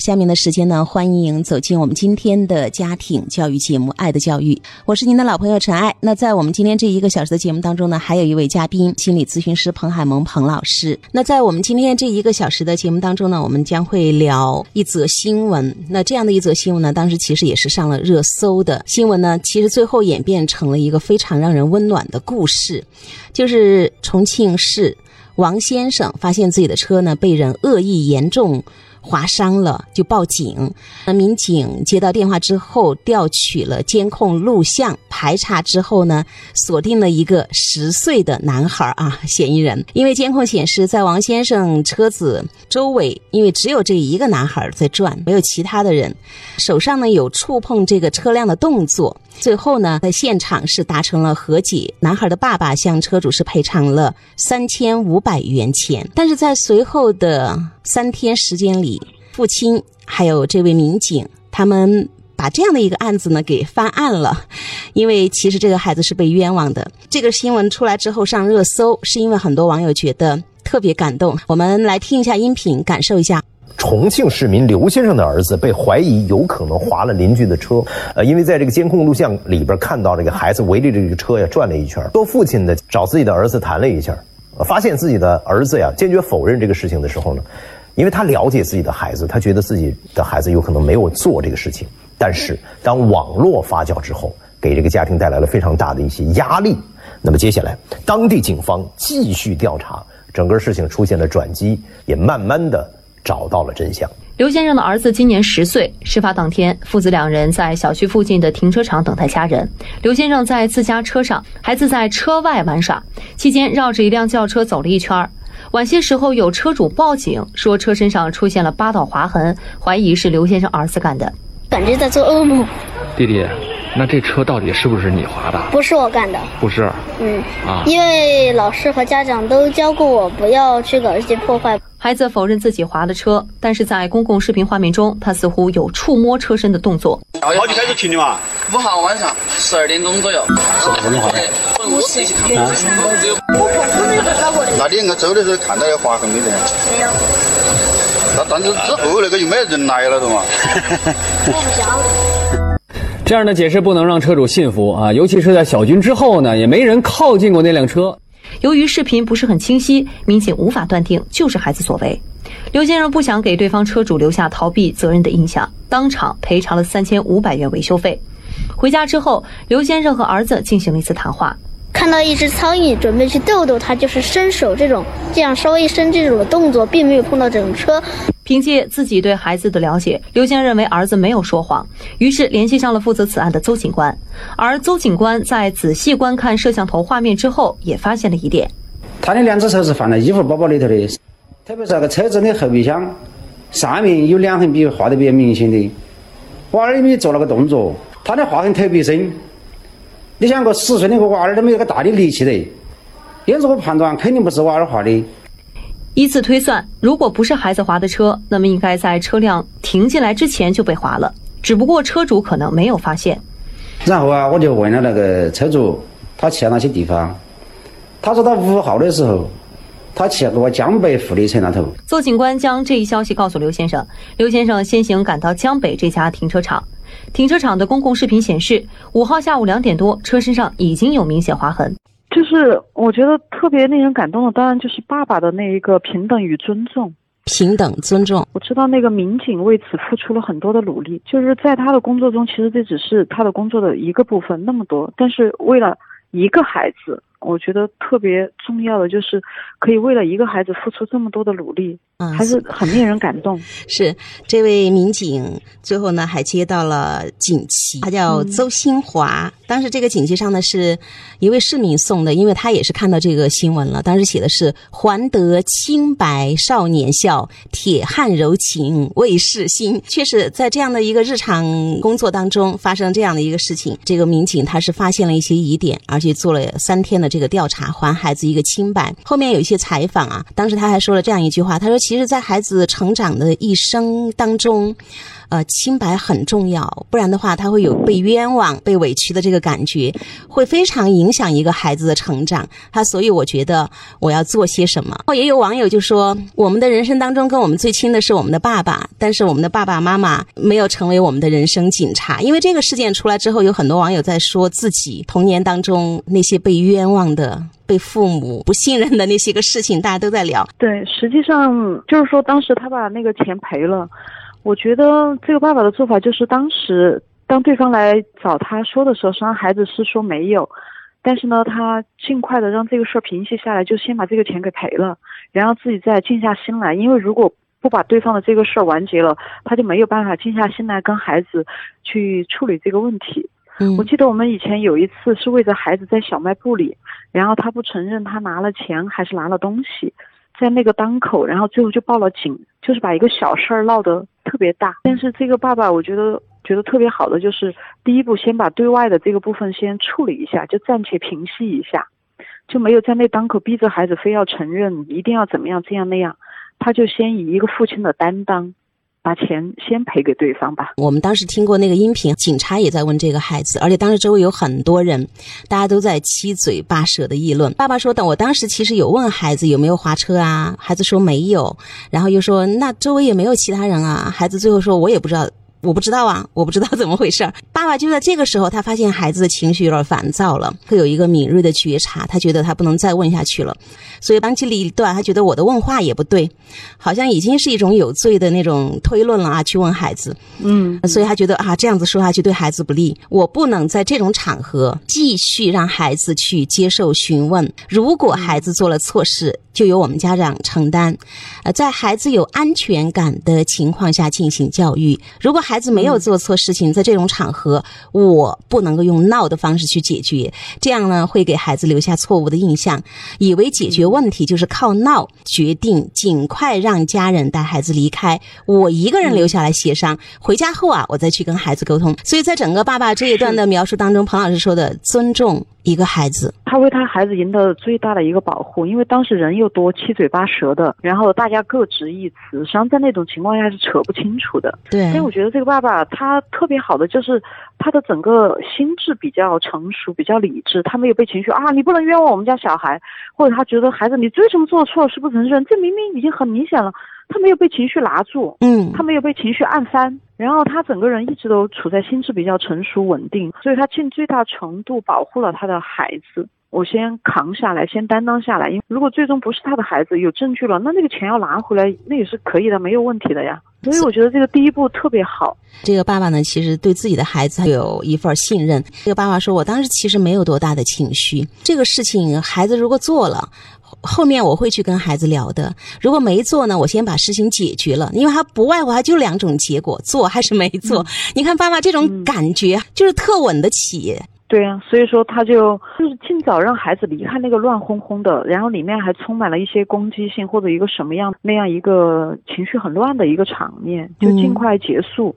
下面的时间呢，欢迎走进我们今天的家庭教育节目《爱的教育》，我是您的老朋友陈爱。那在我们今天这一个小时的节目当中呢，还有一位嘉宾，心理咨询师彭海萌彭老师。那在我们今天这一个小时的节目当中呢，我们将会聊一则新闻。那这样的一则新闻呢，当时其实也是上了热搜的新闻呢，其实最后演变成了一个非常让人温暖的故事，就是重庆市王先生发现自己的车呢被人恶意严重。划伤了就报警，那民警接到电话之后，调取了监控录像，排查之后呢，锁定了一个十岁的男孩啊，嫌疑人。因为监控显示，在王先生车子周围，因为只有这一个男孩在转，没有其他的人，手上呢有触碰这个车辆的动作。最后呢，在现场是达成了和解，男孩的爸爸向车主是赔偿了三千五百元钱。但是在随后的三天时间里，父亲还有这位民警，他们把这样的一个案子呢给翻案了，因为其实这个孩子是被冤枉的。这个新闻出来之后上热搜，是因为很多网友觉得特别感动。我们来听一下音频，感受一下。重庆市民刘先生的儿子被怀疑有可能划了邻居的车，呃，因为在这个监控录像里边看到这个孩子围着这个车呀转了一圈。做父亲的找自己的儿子谈了一下，发现自己的儿子呀坚决否认这个事情的时候呢，因为他了解自己的孩子，他觉得自己的孩子有可能没有做这个事情。但是当网络发酵之后，给这个家庭带来了非常大的一些压力。那么接下来，当地警方继续调查，整个事情出现了转机，也慢慢的。找到了真相。刘先生的儿子今年十岁，事发当天，父子两人在小区附近的停车场等待家人。刘先生在自家车上，孩子在车外玩耍，期间绕着一辆轿车走了一圈。晚些时候，有车主报警说车身上出现了八道划痕，怀疑是刘先生儿子干的，感觉在做噩梦。弟弟。那这车到底是不是你划的？不是我干的。不是。嗯啊，因为老师和家长都教过我不要去搞这些破坏。孩子否认自己划的车，但是在公共视频画面中，他似乎有触摸车身的动作。好久开始停的嘛？五号晚上十二点钟左右。什么时候划的？我自己看的。那你应该走的时候看到有划痕没得？没有。那但是之后那个又没人来了的嘛？我不晓得。这样的解释不能让车主信服啊，尤其是在小军之后呢，也没人靠近过那辆车。由于视频不是很清晰，民警无法断定就是孩子所为。刘先生不想给对方车主留下逃避责任的印象，当场赔偿了三千五百元维修费。回家之后，刘先生和儿子进行了一次谈话。看到一只苍蝇，准备去逗逗它，就是伸手这种，这样稍微伸这种的动作，并没有碰到整车。凭借自己对孩子的了解，刘先认为儿子没有说谎，于是联系上了负责此案的邹警官。而邹警官在仔细观看摄像头画面之后，也发现了一点：他的两只手是放在衣服包包里头的，特别是那个车子的后备箱上面有两横笔画的比较明显的。娃儿没做那个动作，他的划痕特别深。你想个十岁那个娃儿都没有个大的力气的，因此我判断肯定不是娃儿划的。依次推算，如果不是孩子划的车，那么应该在车辆停进来之前就被划了，只不过车主可能没有发现。然后啊，我就问了那个车主，他去了哪些地方？他说他五号的时候，他去了个江北富力城那头。邹警官将这一消息告诉刘先生，刘先生先行赶到江北这家停车场。停车场的公共视频显示，五号下午两点多，车身上已经有明显划痕。就是我觉得特别令人感动的，当然就是爸爸的那一个平等与尊重。平等尊重。我知道那个民警为此付出了很多的努力，就是在他的工作中，其实这只是他的工作的一个部分，那么多，但是为了一个孩子。我觉得特别重要的就是可以为了一个孩子付出这么多的努力，嗯，还是很令人感动。是这位民警最后呢还接到了锦旗，他叫邹新华。当时这个锦旗上呢是一位市民送的，因为他也是看到这个新闻了。当时写的是“还得清白少年笑，铁汉柔情为世心”。确实，在这样的一个日常工作当中发生这样的一个事情，这个民警他是发现了一些疑点，而且做了三天的。这个调查，还孩子一个清白。后面有一些采访啊，当时他还说了这样一句话，他说：“其实，在孩子成长的一生当中。”呃，清白很重要，不然的话，他会有被冤枉、被委屈的这个感觉，会非常影响一个孩子的成长。他所以我觉得我要做些什么。也有网友就说，我们的人生当中跟我们最亲的是我们的爸爸，但是我们的爸爸妈妈没有成为我们的人生警察。因为这个事件出来之后，有很多网友在说自己童年当中那些被冤枉的、被父母不信任的那些个事情，大家都在聊。对，实际上就是说，当时他把那个钱赔了。我觉得这个爸爸的做法就是，当时当对方来找他说的时候，实际上孩子是说没有，但是呢，他尽快的让这个事儿平息下来，就先把这个钱给赔了，然后自己再静下心来，因为如果不把对方的这个事儿完结了，他就没有办法静下心来跟孩子去处理这个问题。我记得我们以前有一次是为着孩子在小卖部里，然后他不承认他拿了钱还是拿了东西。在那个当口，然后最后就报了警，就是把一个小事儿闹得特别大。但是这个爸爸，我觉得觉得特别好的就是，第一步先把对外的这个部分先处理一下，就暂且平息一下，就没有在那当口逼着孩子非要承认，一定要怎么样这样那样，他就先以一个父亲的担当。把钱先赔给对方吧。我们当时听过那个音频，警察也在问这个孩子，而且当时周围有很多人，大家都在七嘴八舌的议论。爸爸说：“等我当时其实有问孩子有没有划车啊，孩子说没有，然后又说那周围也没有其他人啊，孩子最后说我也不知道。”我不知道啊，我不知道怎么回事儿。爸爸就在这个时候，他发现孩子的情绪有点烦躁了，会有一个敏锐的觉察，他觉得他不能再问下去了，所以当机立断，他觉得我的问话也不对，好像已经是一种有罪的那种推论了啊，去问孩子。嗯，所以他觉得啊，这样子说下去对孩子不利，我不能在这种场合继续让孩子去接受询问。如果孩子做了错事，就由我们家长承担。呃，在孩子有安全感的情况下进行教育。如果孩子没有做错事情，在这种场合，我不能够用闹的方式去解决，这样呢会给孩子留下错误的印象，以为解决问题就是靠闹。决定尽快让家人带孩子离开，我一个人留下来协商。回家后啊，我再去跟孩子沟通。所以在整个爸爸这一段的描述当中，彭老师说的尊重。一个孩子，他为他孩子赢得最大的一个保护，因为当时人又多，七嘴八舌的，然后大家各执一词，实际上在那种情况下是扯不清楚的。对，所以我觉得这个爸爸他特别好的就是他的整个心智比较成熟，比较理智，他没有被情绪啊，你不能冤枉我们家小孩，或者他觉得孩子你为什么做错是不承认，这明明已经很明显了。他没有被情绪拿住，嗯，他没有被情绪按翻，然后他整个人一直都处在心智比较成熟稳定，所以他尽最大程度保护了他的孩子。我先扛下来，先担当下来，因为如果最终不是他的孩子，有证据了，那那个钱要拿回来，那也是可以的，没有问题的呀。所以我觉得这个第一步特别好。这个爸爸呢，其实对自己的孩子有一份信任。这个爸爸说：“我当时其实没有多大的情绪，这个事情孩子如果做了。”后面我会去跟孩子聊的。如果没做呢，我先把事情解决了，因为他不外乎他就两种结果：做还是没做。你看爸爸这种感觉，就是特稳得起。对啊，所以说他就就是尽早让孩子离开那个乱哄哄的，然后里面还充满了一些攻击性或者一个什么样那样一个情绪很乱的一个场面，就尽快结束。